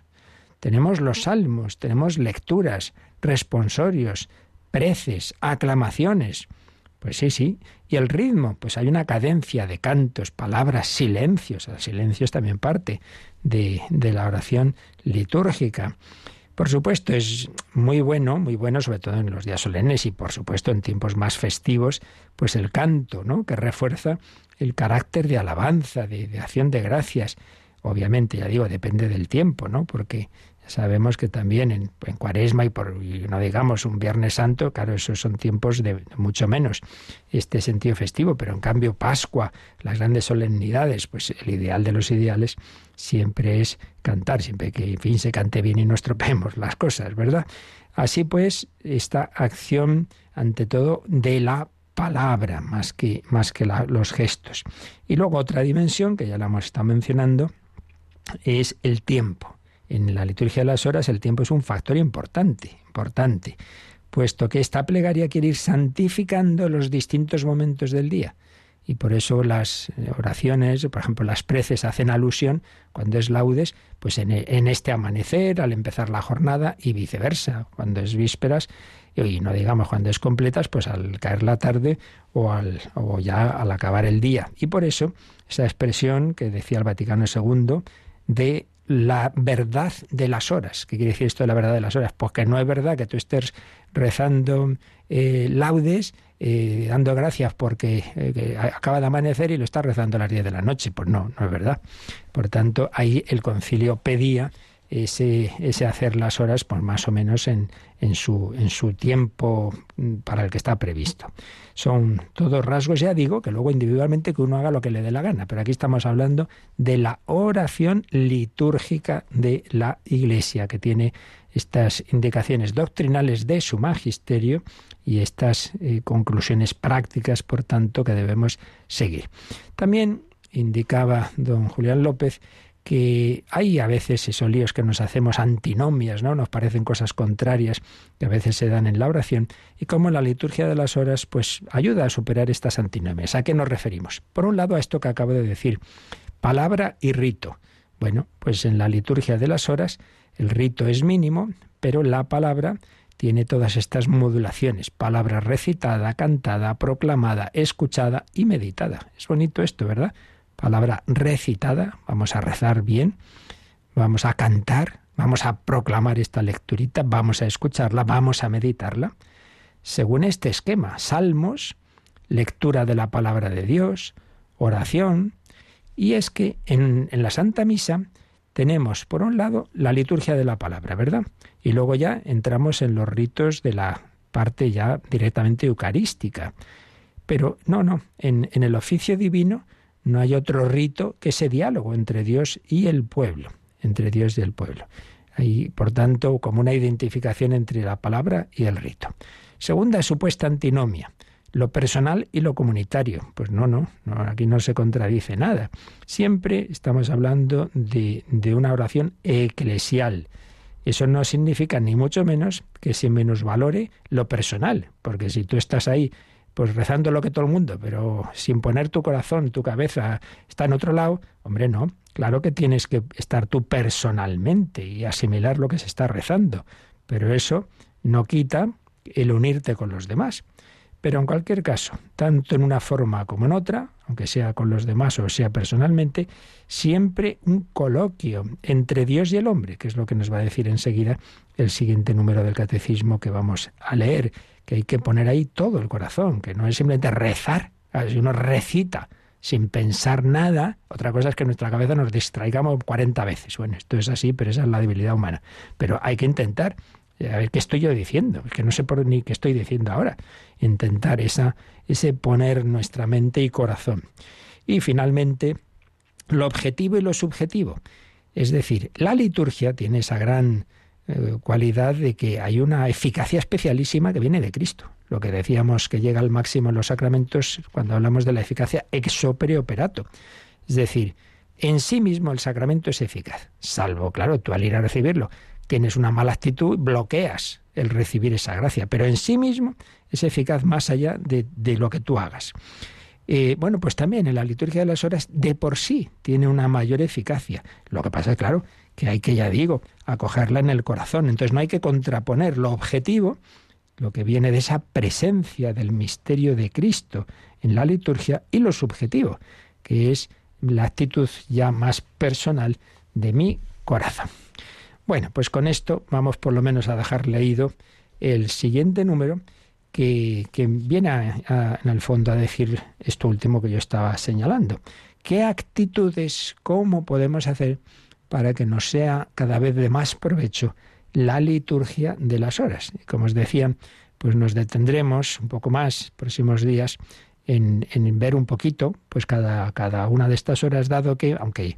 tenemos los salmos, tenemos lecturas, responsorios, preces, aclamaciones. Pues sí, sí. Y el ritmo, pues hay una cadencia de cantos, palabras, silencios. El silencio es también parte de, de la oración litúrgica. Por supuesto, es muy bueno, muy bueno, sobre todo en los días solemnes y por supuesto en tiempos más festivos, pues el canto, ¿no? que refuerza el carácter de alabanza, de, acción de gracias. Obviamente, ya digo, depende del tiempo, ¿no? Porque sabemos que también en, Cuaresma y por no digamos un Viernes Santo, claro, esos son tiempos de, mucho menos este sentido festivo, pero en cambio Pascua, las grandes solemnidades, pues el ideal de los ideales siempre es cantar, siempre que en fin se cante bien y no estropeemos las cosas, ¿verdad? Así pues, esta acción ante todo de la palabra más que, más que los gestos. Y luego otra dimensión, que ya la hemos estado mencionando, es el tiempo. En la liturgia de las horas el tiempo es un factor importante, importante, puesto que esta plegaria quiere ir santificando los distintos momentos del día. Y por eso las oraciones, por ejemplo, las preces hacen alusión, cuando es laudes, pues en, en este amanecer, al empezar la jornada, y viceversa. Cuando es vísperas, y no digamos cuando es completas, pues al caer la tarde o, al, o ya al acabar el día. Y por eso esa expresión que decía el Vaticano II de la verdad de las horas. ¿Qué quiere decir esto de la verdad de las horas? Pues que no es verdad que tú estés rezando eh, laudes, eh, dando gracias porque eh, acaba de amanecer y lo estás rezando a las 10 de la noche. Pues no, no es verdad. Por tanto, ahí el concilio pedía ese, ese hacer las horas, pues más o menos en, en, su, en su tiempo para el que está previsto. Son todos rasgos, ya digo, que luego individualmente que uno haga lo que le dé la gana, pero aquí estamos hablando de la oración litúrgica de la Iglesia, que tiene estas indicaciones doctrinales de su magisterio y estas eh, conclusiones prácticas, por tanto, que debemos seguir. También indicaba don Julián López que hay a veces esos líos que nos hacemos antinomias, ¿no? Nos parecen cosas contrarias que a veces se dan en la oración y como la liturgia de las horas pues ayuda a superar estas antinomias. ¿A qué nos referimos? Por un lado a esto que acabo de decir, palabra y rito. Bueno, pues en la liturgia de las horas el rito es mínimo, pero la palabra tiene todas estas modulaciones, palabra recitada, cantada, proclamada, escuchada y meditada. Es bonito esto, ¿verdad? Palabra recitada, vamos a rezar bien, vamos a cantar, vamos a proclamar esta lecturita, vamos a escucharla, vamos a meditarla, según este esquema, salmos, lectura de la palabra de Dios, oración, y es que en, en la Santa Misa tenemos, por un lado, la liturgia de la palabra, ¿verdad? Y luego ya entramos en los ritos de la parte ya directamente eucarística. Pero no, no, en, en el oficio divino no hay otro rito que ese diálogo entre Dios y el pueblo, entre Dios y el pueblo. Hay, por tanto, como una identificación entre la palabra y el rito. Segunda supuesta antinomia, lo personal y lo comunitario. Pues no, no, aquí no se contradice nada. Siempre estamos hablando de, de una oración eclesial. Eso no significa ni mucho menos que se menosvalore lo personal, porque si tú estás ahí pues rezando lo que todo el mundo, pero sin poner tu corazón, tu cabeza está en otro lado, hombre, no. Claro que tienes que estar tú personalmente y asimilar lo que se está rezando, pero eso no quita el unirte con los demás. Pero en cualquier caso, tanto en una forma como en otra, aunque sea con los demás o sea personalmente, siempre un coloquio entre Dios y el hombre, que es lo que nos va a decir enseguida el siguiente número del catecismo que vamos a leer que hay que poner ahí todo el corazón, que no es simplemente rezar, si uno recita sin pensar nada, otra cosa es que nuestra cabeza nos distraigamos 40 veces. Bueno, esto es así, pero esa es la debilidad humana. Pero hay que intentar, eh, a ver qué estoy yo diciendo, es que no sé por ni qué estoy diciendo ahora, intentar esa, ese poner nuestra mente y corazón. Y finalmente, lo objetivo y lo subjetivo. Es decir, la liturgia tiene esa gran eh, cualidad de que hay una eficacia especialísima que viene de Cristo. Lo que decíamos que llega al máximo en los sacramentos cuando hablamos de la eficacia ex opere operato. Es decir, en sí mismo el sacramento es eficaz, salvo, claro, tú al ir a recibirlo tienes una mala actitud, bloqueas el recibir esa gracia, pero en sí mismo es eficaz más allá de, lo que tú hagas. Eh, bueno, pues también en la liturgia de las horas de por sí tiene una mayor eficacia. Lo que pasa es, claro, que hay que, ya digo, acogerla en el corazón. Entonces no hay que contraponer lo objetivo, lo que viene de esa presencia del misterio de Cristo en la liturgia, y lo subjetivo, que es la actitud ya más personal de mi corazón. Bueno, pues con esto vamos por lo menos a dejar leído el siguiente número que, viene en el fondo a decir esto último que yo estaba señalando. ¿Qué actitudes, cómo podemos hacer para que nos sea cada vez de más provecho la liturgia de las horas? Y como os decía, pues nos detendremos un poco más próximos días en, en, ver un poquito, pues cada, cada una de estas horas, dado que, aunque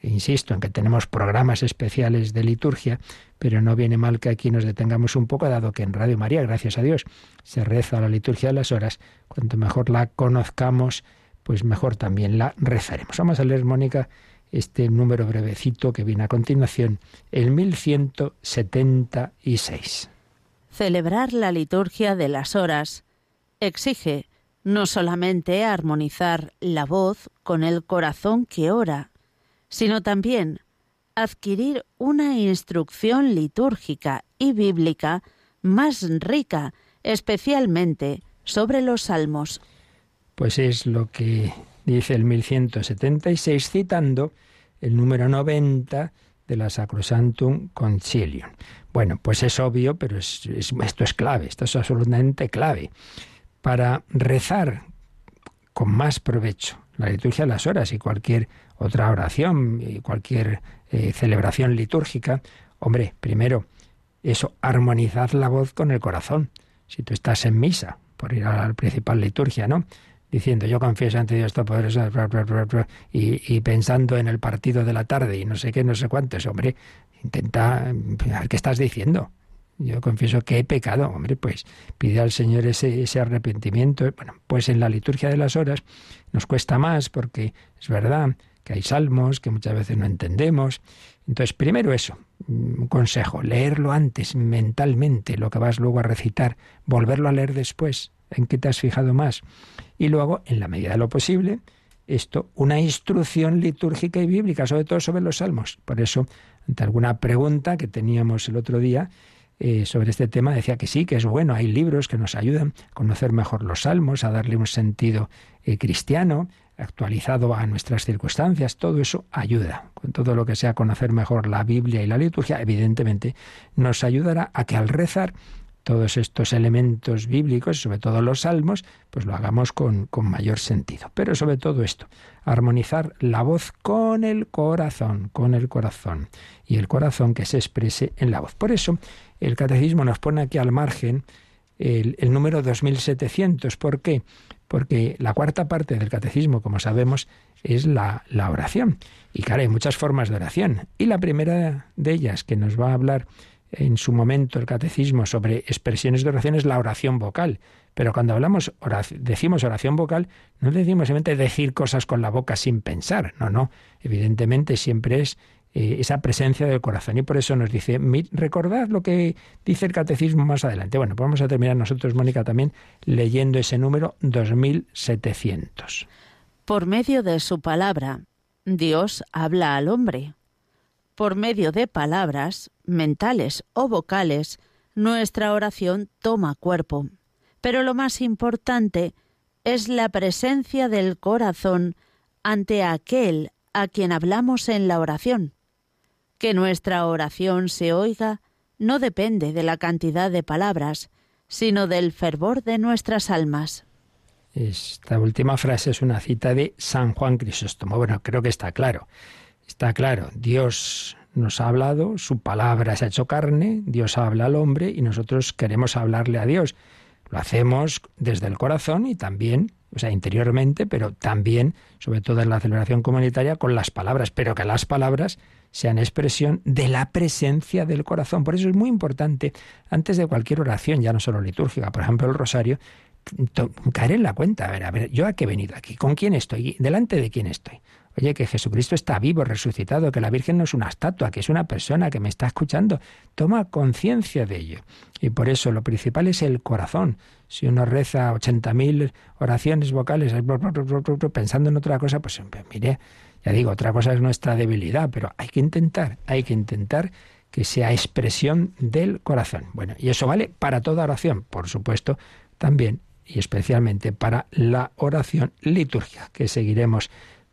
insisto en que tenemos programas especiales de liturgia, pero no viene mal que aquí nos detengamos un poco, dado que en Radio María, gracias a Dios, se reza la liturgia de las horas. Cuanto mejor la conozcamos, pues mejor también la rezaremos. Vamos a leer, Mónica, este número brevecito que viene a continuación, el 1176. Celebrar la liturgia de las horas exige no solamente armonizar la voz con el corazón que ora, sino también adquirir una instrucción litúrgica y bíblica más rica, especialmente sobre los salmos. Pues es lo que dice el 1176 citando el número 90 de la Sacrosantum Concilium. Bueno, pues es obvio, pero esto es clave, esto es absolutamente clave. Para rezar con más provecho la liturgia de las horas y cualquier otra oración y cualquier eh, celebración litúrgica, hombre, primero, eso, armonizad la voz con el corazón. Si tú estás en misa, por ir a la principal liturgia, ¿no? Diciendo, yo confieso ante Dios Todopoderoso, y, y pensando en el partido de la tarde y no sé qué, no sé cuántos, hombre, intenta, a ver qué estás diciendo. Yo confieso que he pecado, hombre, pues pide al Señor ese, ese arrepentimiento. Bueno, pues en la liturgia de las horas nos cuesta más porque es verdad que hay salmos que muchas veces no entendemos. Entonces, primero eso, un consejo, leerlo antes mentalmente, lo que vas luego a recitar, volverlo a leer después, en qué te has fijado más. Y luego, en la medida de lo posible, esto, una instrucción litúrgica y bíblica, sobre todo sobre los salmos. Por eso, ante alguna pregunta que teníamos el otro día, eh, sobre este tema decía que sí, que es bueno, hay libros que nos ayudan a conocer mejor los salmos, a darle un sentido eh, cristiano, actualizado a nuestras circunstancias, todo eso ayuda. Con todo lo que sea conocer mejor la Biblia y la liturgia, evidentemente nos ayudará a que al rezar todos estos elementos bíblicos, sobre todo los salmos, pues lo hagamos con, con, mayor sentido. Pero sobre todo esto, armonizar la voz con el corazón, con el corazón, y el corazón que se exprese en la voz. Por eso, el catecismo nos pone aquí al margen el, número 2700. ¿Por qué? Porque la cuarta parte del catecismo, como sabemos, es la, la oración. Y claro, hay muchas formas de oración. Y la primera de ellas que nos va a hablar en su momento el catecismo sobre expresiones de oración es la oración vocal. Pero cuando hablamos, decimos oración vocal, no decimos simplemente decir cosas con la boca sin pensar. No, no. Evidentemente siempre es eh, esa presencia del corazón. Y por eso nos dice, recordad lo que dice el catecismo más adelante. Bueno, pues vamos a terminar nosotros, Mónica, también leyendo ese número 2700. Por medio de su palabra, Dios habla al hombre. Por medio de palabras, mentales o vocales, nuestra oración toma cuerpo. Pero lo más importante es la presencia del corazón ante aquel a quien hablamos en la oración. Que nuestra oración se oiga no depende de la cantidad de palabras, sino del fervor de nuestras almas. Esta última frase es una cita de San Juan Crisóstomo. Bueno, creo que está claro. Está claro, Dios nos ha hablado, su palabra se ha hecho carne, Dios habla al hombre y nosotros queremos hablarle a Dios. Lo hacemos desde el corazón y también o sea, interiormente, pero también, sobre todo en la celebración comunitaria, con las palabras, pero que las palabras sean expresión de la presencia del corazón. Por eso es muy importante, antes de cualquier oración, ya no solo litúrgica, por ejemplo el rosario, caer en la cuenta, a ver, a ver, yo a qué he venido aquí, con quién estoy, delante de quién estoy. Oye, que Jesucristo está vivo, resucitado, que la Virgen no es una estatua, que es una persona que me está escuchando. Toma conciencia de ello. Y por eso lo principal es el corazón. Si uno reza 80.000 oraciones vocales pensando en otra cosa, pues mire, ya digo, otra cosa es nuestra debilidad, pero hay que intentar, hay que intentar que sea expresión del corazón. Bueno, y eso vale para toda oración, por supuesto, también y especialmente para la oración litúrgica, que seguiremos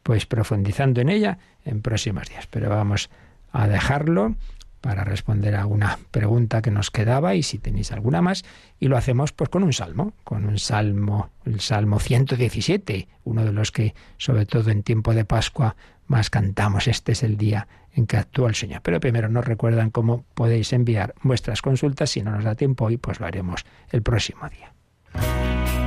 pues profundizando en ella en próximos días. Pero vamos a dejarlo para responder a una pregunta que nos quedaba y si tenéis alguna más y lo hacemos pues con un salmo, con un salmo, el Salmo 117, uno de los que sobre todo en tiempo de Pascua más cantamos, este es el día en que actúa el Señor. Pero primero nos recuerdan cómo podéis enviar vuestras consultas, si no nos da tiempo hoy pues lo haremos el próximo día.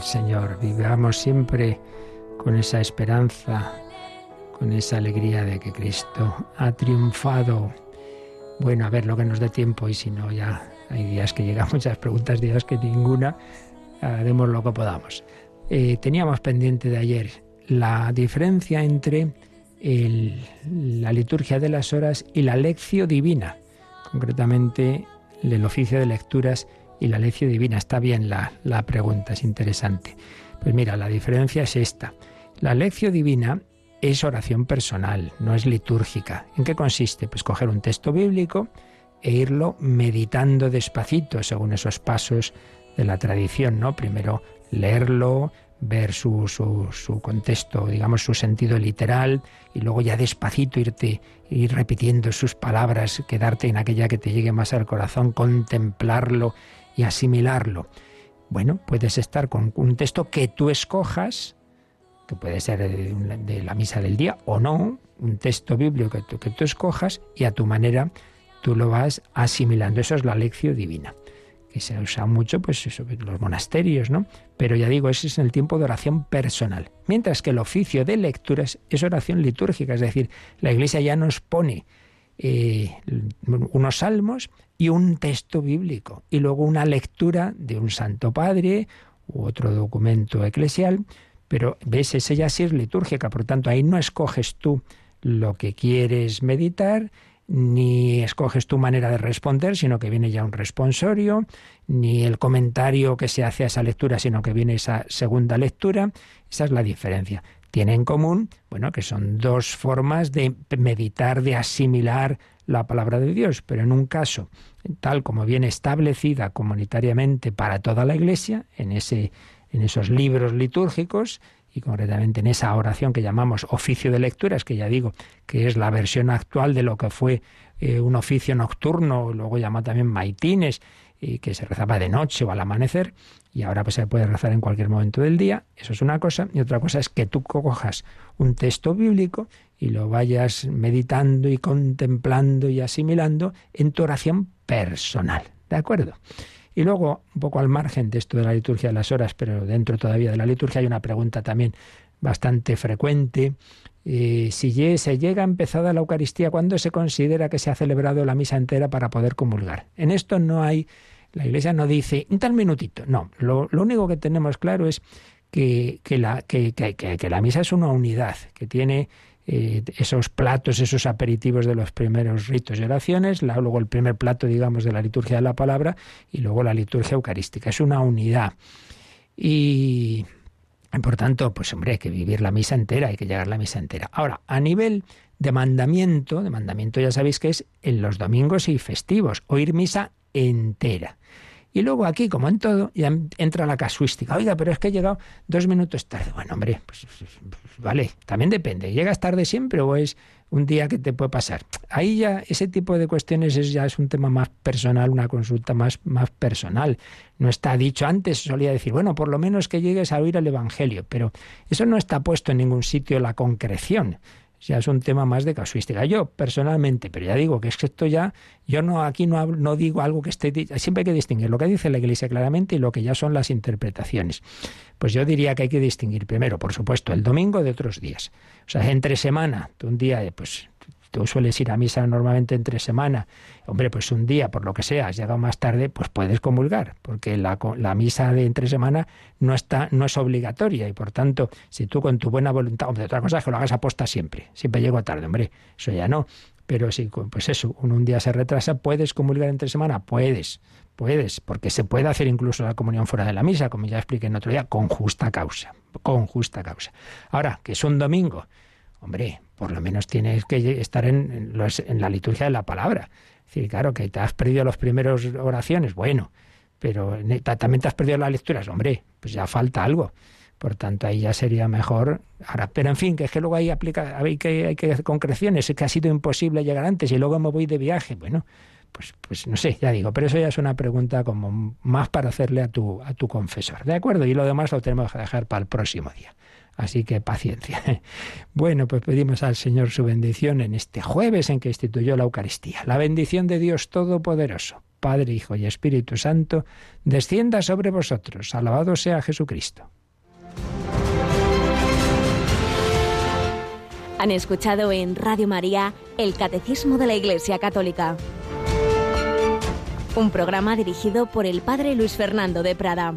Señor. Vivamos siempre con esa esperanza, con esa alegría de que Cristo ha triunfado. Bueno, a ver lo que nos dé tiempo y si no, ya hay días que llegan muchas preguntas, días que ninguna, haremos lo que podamos. Eh, teníamos pendiente de ayer la diferencia entre la liturgia de las horas y la lección divina, concretamente el oficio de lecturas y la lección divina. Está bien la, la pregunta, es interesante. Pues mira, la diferencia es esta. La lección divina es oración personal, no es litúrgica. ¿En qué consiste? Pues coger un texto bíblico, e irlo meditando despacito según esos pasos de la tradición, ¿no? Primero leerlo, ver su, su, su, contexto, digamos, su sentido literal, y luego ya despacito irte, ir repitiendo sus palabras, quedarte en aquella que te llegue más al corazón, contemplarlo y asimilarlo. Bueno, puedes estar con un texto que tú escojas, que puede ser de la misa del día o no, un texto bíblico que tú, que tú escojas y a tu manera tú lo vas asimilando. Eso es la lección divina que se usa mucho, pues los monasterios, ¿no? Pero ya digo, ese es el tiempo de oración personal. Mientras que el oficio de lecturas es oración litúrgica, es decir, la Iglesia ya nos pone eh, unos salmos y un texto bíblico, y luego una lectura de un Santo Padre u otro documento eclesial, pero ves, ese ya sí es litúrgica, por tanto ahí no escoges tú lo que quieres meditar, ni escoges tu manera de responder, sino que viene ya un responsorio, ni el comentario que se hace a esa lectura, sino que viene esa segunda lectura. Esa es la diferencia. Tiene en común, bueno, que son dos formas de meditar, de asimilar la palabra de Dios, pero en un caso, tal como viene establecida comunitariamente para toda la Iglesia, en ese en esos libros litúrgicos, y concretamente en esa oración que llamamos oficio de lecturas, que ya digo que es la versión actual de lo que fue eh, un oficio nocturno, luego llamado también maitines, y que se rezaba de noche o al amanecer, y ahora pues se puede rezar en cualquier momento del día, eso es una cosa, y otra cosa es que tú cojas un texto bíblico y lo vayas meditando y contemplando y asimilando en tu oración personal, ¿de acuerdo? Y luego, un poco al margen de esto de la liturgia de las horas, pero dentro todavía de la liturgia hay una pregunta también bastante frecuente. Si se llega empezada la Eucaristía, ¿cuándo se considera que se ha celebrado la misa entera para poder comulgar? En esto no hay, la Iglesia no dice un tal minutito, no, lo, único que tenemos claro es que, la, que la misa es una unidad, que tiene eh, esos platos, esos aperitivos de los primeros ritos y oraciones, luego el primer plato, digamos, de la liturgia de la palabra y luego la liturgia eucarística. Es una unidad. Y por tanto, pues hombre, hay que vivir la misa entera, hay que llegar a la misa entera. Ahora, a nivel de mandamiento, de mandamiento ya sabéis que es en los domingos y festivos, oír misa entera. Y luego aquí, como en todo, ya entra la casuística. Oiga, pero es que he llegado dos minutos tarde. Bueno, hombre, pues, pues, pues, vale, también depende. ¿Llegas tarde siempre o es un día que te puede pasar? Ahí ya ese tipo de cuestiones es, ya es un tema más personal, una consulta más, más personal. No está dicho antes, solía decir, bueno, por lo menos que llegues a oír el Evangelio, pero eso no está puesto en ningún sitio la concreción ya es un tema más de casuística. Yo personalmente, pero ya digo que es que esto ya, yo no aquí no, no digo algo que esté, siempre hay que distinguir lo que dice la Iglesia claramente y lo que ya son las interpretaciones. Pues yo diría que hay que distinguir primero, por supuesto, el domingo de otros días. O sea, entre semana, un día, pues tú sueles ir a misa normalmente entre semana, hombre, pues un día, por lo que sea, has llegado más tarde, pues puedes comulgar, porque la, la, misa de entre semana no, está, no es obligatoria y por tanto, si tú con tu buena voluntad, hombre, otra cosa es que lo hagas aposta siempre, siempre llego tarde, hombre, eso ya no. Pero si, pues eso, un día se retrasa, ¿puedes comulgar entre semana? Puedes, puedes, porque se puede hacer incluso la comunión fuera de la misa, como ya expliqué en otro día, con justa causa, con justa causa. Ahora, que es un domingo, hombre, por lo menos tienes que estar en, en, la liturgia de la palabra. Es decir, claro, que te has perdido las primeras oraciones, bueno, pero también te has perdido las lecturas, hombre, pues ya falta algo. Por tanto, ahí ya sería mejor. Ahora, pero en fin, que es que luego hay que, hay que hacer concreciones, es que ha sido imposible llegar antes y luego me voy de viaje. Bueno, pues, pues no sé, ya digo, pero eso ya es una pregunta como más para hacerle a tu, a tu confesor. ¿De acuerdo? Y lo demás lo tenemos que dejar para el próximo día. Así que paciencia. Bueno, pues pedimos al Señor su bendición en este jueves en que instituyó la Eucaristía. La bendición de Dios Todopoderoso, Padre, Hijo y Espíritu Santo, descienda sobre vosotros. Alabado sea Jesucristo. Han escuchado en Radio María el Catecismo de la Iglesia Católica, un programa dirigido por el Padre Luis Fernando de Prada.